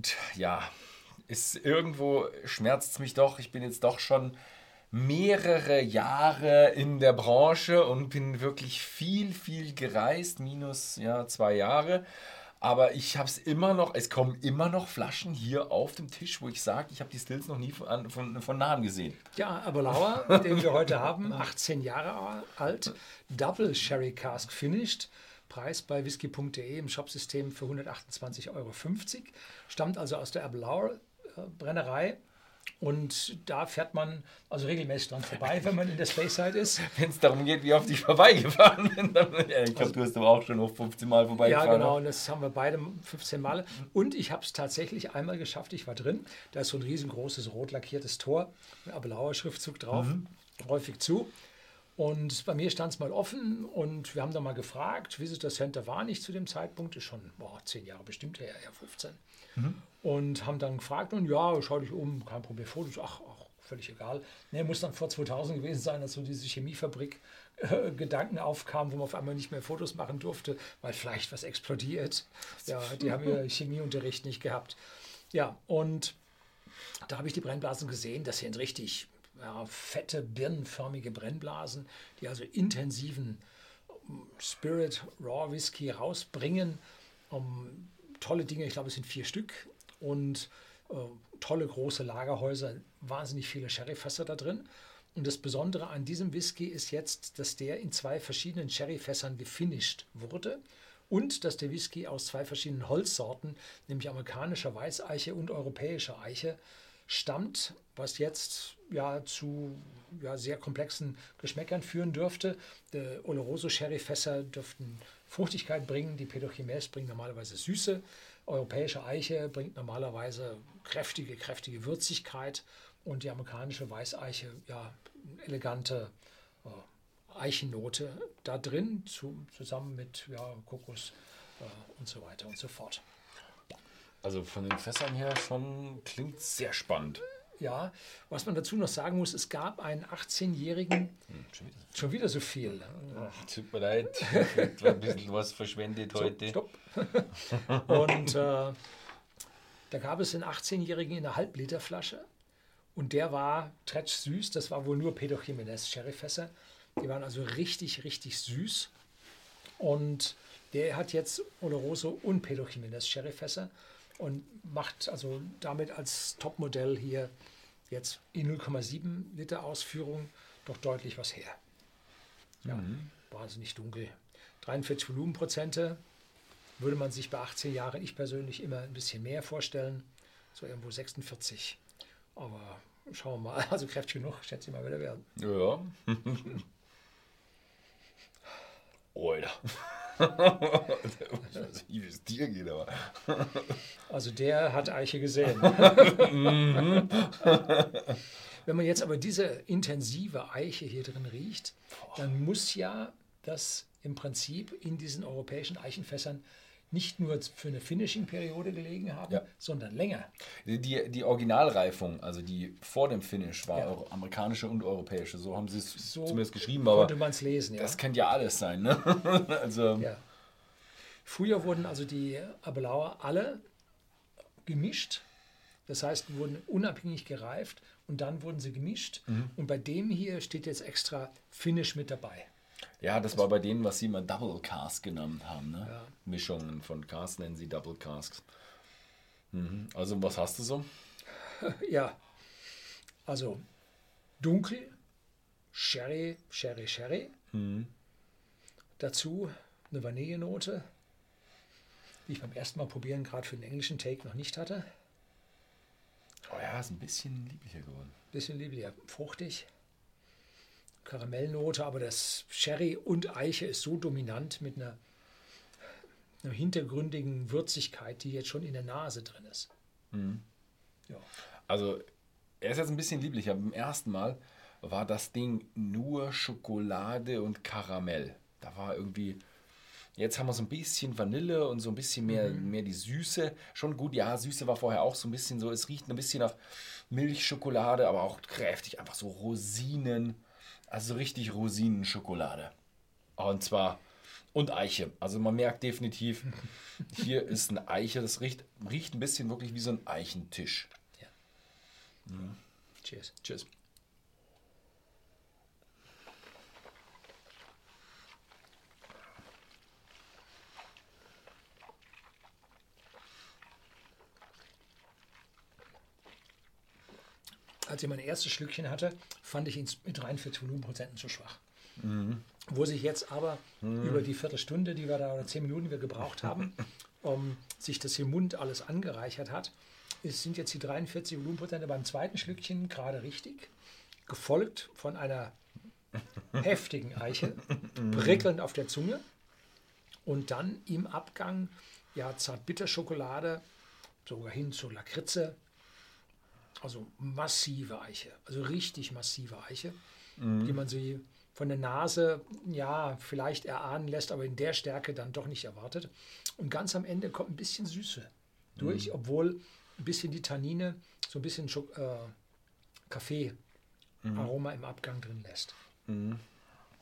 und ja, ist irgendwo schmerzt es mich doch. Ich bin jetzt doch schon mehrere Jahre in der Branche und bin wirklich viel, viel gereist, minus ja, zwei Jahre. Aber ich habe es immer noch, es kommen immer noch Flaschen hier auf dem Tisch, wo ich sage, ich habe die Stills noch nie von, von, von nahem gesehen. Ja, aber Lauer, den wir heute haben, 18 Jahre alt, Double Sherry Cask Finished. Preis bei whisky.de im Shopsystem für 128,50 Euro. Stammt also aus der Ablauer äh, Brennerei und da fährt man also regelmäßig dran vorbei, wenn man in der Space-Side ist. Wenn es darum geht, wie oft ich vorbeigefahren bin. Dann, ja, ich glaube, also, du hast aber auch schon noch 15 Mal vorbeigefahren. Ja, genau, und das haben wir beide 15 Mal. Und ich habe es tatsächlich einmal geschafft, ich war drin. Da ist so ein riesengroßes rot lackiertes Tor, ein blauer Schriftzug drauf, mhm. häufig zu. Und bei mir stand es mal offen und wir haben da mal gefragt, Visitor Center war nicht zu dem Zeitpunkt, ist schon boah, zehn Jahre bestimmt her, ja 15. Mhm. Und haben dann gefragt und ja, schau dich um, kein Problem, Fotos, ach, ach völlig egal. Ne, muss dann vor 2000 gewesen sein, als so diese Chemiefabrik äh, Gedanken aufkam, wo man auf einmal nicht mehr Fotos machen durfte, weil vielleicht was explodiert. Ja, die haben ja Chemieunterricht nicht gehabt. Ja, und da habe ich die Brennblasen gesehen, das sind richtig ja, fette, birnenförmige Brennblasen, die also intensiven ähm, Spirit Raw Whisky rausbringen. Um, ähm, tolle Dinge, ich glaube, es sind vier Stück und äh, tolle große Lagerhäuser, wahnsinnig viele Sherryfässer da drin. Und das Besondere an diesem Whisky ist jetzt, dass der in zwei verschiedenen Sherryfässern gefinisht wurde und dass der Whisky aus zwei verschiedenen Holzsorten, nämlich amerikanischer Weißeiche und europäischer Eiche, stammt, was jetzt ja zu ja, sehr komplexen Geschmäckern führen dürfte. Die Oloroso Sherry-Fässer dürften Fruchtigkeit bringen, die Pedochimes bringen normalerweise Süße, europäische Eiche bringt normalerweise kräftige, kräftige Würzigkeit und die amerikanische Weißeiche ja elegante äh, Eichennote da drin, zu, zusammen mit ja, Kokos äh, und so weiter und so fort. Also von den Fässern her schon klingt sehr spannend. Ja, was man dazu noch sagen muss, es gab einen 18-jährigen, hm, schon, schon, wieder so viel. Ach, tut mir leid, ich ein bisschen was verschwendet heute. Stopp. Und äh, da gab es einen 18-jährigen in einer Halbliterflasche und der war tretsch süß, das war wohl nur Pedro Jiménez Sherryfässer. Die waren also richtig, richtig süß. Und der hat jetzt Oloroso und Pedro Jiménez Sherryfässer und macht also damit als Topmodell hier jetzt in 0,7 Liter Ausführung doch deutlich was her. Ja, mhm. wahnsinnig dunkel. 43 Volumenprozente würde man sich bei 18 Jahren, ich persönlich, immer ein bisschen mehr vorstellen. So irgendwo 46. Aber schauen wir mal, also kräftig genug, schätze ich mal, wieder werden. Ja. Alter. Ich weiß nicht, wie es dir geht, aber. Also der hat Eiche gesehen. Wenn man jetzt aber diese intensive Eiche hier drin riecht, dann muss ja das im Prinzip in diesen europäischen Eichenfässern nicht nur für eine Finishing-Periode gelegen haben, ja. sondern länger. Die, die Originalreifung, also die vor dem Finish, war ja. amerikanische und europäische. So haben sie es so zumindest geschrieben. Konnte man es lesen, ja. Das könnte ja alles sein. Ne? also, ja. Früher wurden also die Abelauer alle gemischt. Das heißt, wurden unabhängig gereift und dann wurden sie gemischt. Mhm. Und bei dem hier steht jetzt extra Finish mit dabei. Ja, das war bei denen, was sie immer Double Cask genannt haben. Ne? Ja. Mischungen von Cask nennen sie Double Casks. Mhm. Also, was hast du so? Ja, also dunkel, Sherry, Sherry, Sherry. Mhm. Dazu eine Vanillenote, die ich beim ersten Mal probieren gerade für den englischen Take noch nicht hatte. Oh ja, ist ein bisschen lieblicher geworden. Bisschen lieblicher, fruchtig. Karamellnote, aber das Sherry und Eiche ist so dominant mit einer, einer hintergründigen Würzigkeit, die jetzt schon in der Nase drin ist. Mhm. Ja. Also, er ist jetzt ein bisschen lieblicher. Beim ersten Mal war das Ding nur Schokolade und Karamell. Da war irgendwie. Jetzt haben wir so ein bisschen Vanille und so ein bisschen mehr, mhm. mehr die Süße. Schon gut, ja, Süße war vorher auch so ein bisschen so. Es riecht ein bisschen nach Milchschokolade, aber auch kräftig. Einfach so Rosinen. Also richtig Rosinenschokolade. Und zwar Und Eiche. Also man merkt definitiv, hier ist eine Eiche. Das riecht, riecht ein bisschen wirklich wie so ein Eichentisch. Ja. Cheers. Tschüss. Als ich mein erstes Schlückchen hatte, fand ich ihn mit 43 Volumenprozenten zu schwach. Wo sich jetzt aber über die Viertelstunde, die wir da, oder zehn Minuten, die wir gebraucht haben, um sich das im Mund alles angereichert hat, es sind jetzt die 43 Volumenprozente beim zweiten Schlückchen gerade richtig, gefolgt von einer heftigen Eiche, prickelnd auf der Zunge und dann im Abgang ja Zartbitterschokolade, sogar hin zur Lakritze, also massive Eiche, also richtig massive Eiche, die man sie von der Nase ja vielleicht erahnen lässt, aber in der Stärke dann doch nicht erwartet. Und ganz am Ende kommt ein bisschen Süße durch, obwohl ein bisschen die Tannine so ein bisschen Schok äh, Kaffee-Aroma im Abgang drin lässt.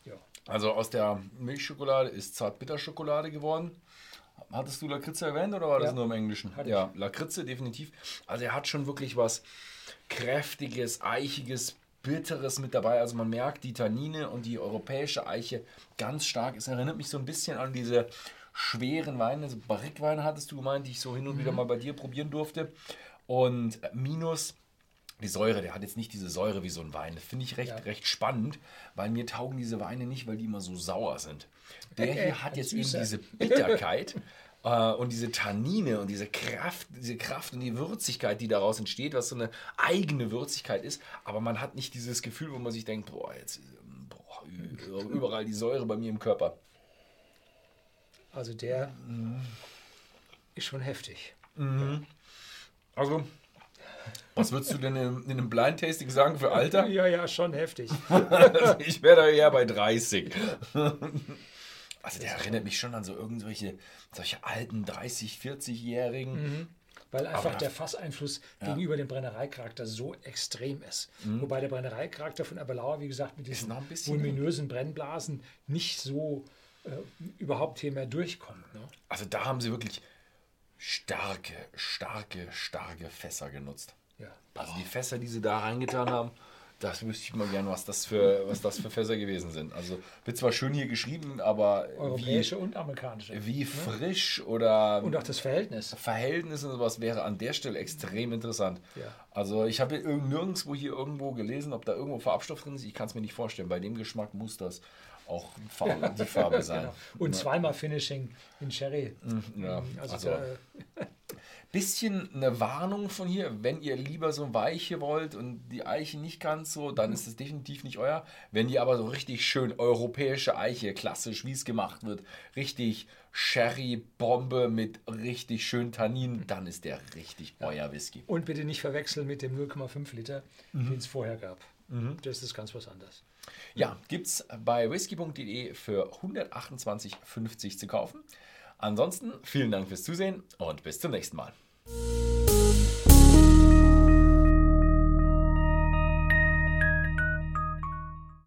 Ja. Also aus der Milchschokolade ist Zartbitterschokolade geworden. Hattest du Lakritze erwähnt oder war das Ja. nur im Englischen? Hatte Ja, Lakritze definitiv. Also er hat schon wirklich was kräftiges, eichiges, bitteres mit dabei. Also man merkt die Tannine und die europäische Eiche ganz stark. Es erinnert mich so ein bisschen an diese schweren Weine, also Barrique-Weine hattest du gemeint, die ich so hin und wieder mal bei dir probieren durfte. Und minus die Säure, der hat jetzt nicht diese Säure wie so ein Wein. Das finde ich recht, Ja. recht spannend, weil mir taugen diese Weine nicht, weil die immer so sauer sind. Der Äh, äh, hier hat jetzt eben süßer. diese Bitterkeit äh, und diese Tannine und diese Kraft, diese Kraft und die Würzigkeit, die daraus entsteht, was so eine eigene Würzigkeit ist. Aber man hat nicht dieses Gefühl, wo man sich denkt, boah, jetzt boah, überall die Säure bei mir im Körper. Also der ist schon heftig. Also, was würdest du denn in, in einem Blind Tasting sagen für Alter? Ja, ja, schon heftig. ich wäre da eher bei 30. Also der erinnert mich schon an so irgendwelche solche alten 30, 40-Jährigen. Weil einfach Aber- der Fasseinfluss gegenüber dem Brennereicharakter so extrem ist. Wobei der Brennereicharakter von Aberlauer, wie gesagt, mit diesen voluminösen Brennblasen nicht so äh, überhaupt hier mehr durchkommt. Ne? Also da haben sie wirklich starke, starke, starke Fässer genutzt. Ja. Also die Fässer, die sie da reingetan haben, das wüsste ich mal gern, was das für, was das für Fässer gewesen sind. Also wird zwar schön hier geschrieben, aber wie, Europäische und amerikanische. wie frisch oder Und auch das Verhältnis. Verhältnis und sowas wäre an der Stelle extrem interessant. Ja. Also ich habe nirgendwo hier irgendwo gelesen, ob da irgendwo Farbstoff drin ist. Ich kann es mir nicht vorstellen. Bei dem Geschmack muss das auch die Farbe sein. Genau. Und zweimal Finishing in Sherry. Ja, Also, also, äh, bisschen eine Warnung von hier, wenn ihr lieber so weiche wollt und die Eiche nicht ganz so, dann ist es definitiv nicht euer. Wenn ihr aber so richtig schön europäische Eiche, klassisch wie es gemacht wird, richtig Sherry-Bombe mit richtig schön Tannin, dann ist der richtig euer Whisky. und bitte nicht verwechseln mit dem 0,5 Liter, den es vorher gab. Das ist ganz was anderes. Ja, gibt's bei whisky.de für 128,50 zu kaufen. Ansonsten vielen Dank fürs Zusehen und bis zum nächsten Mal.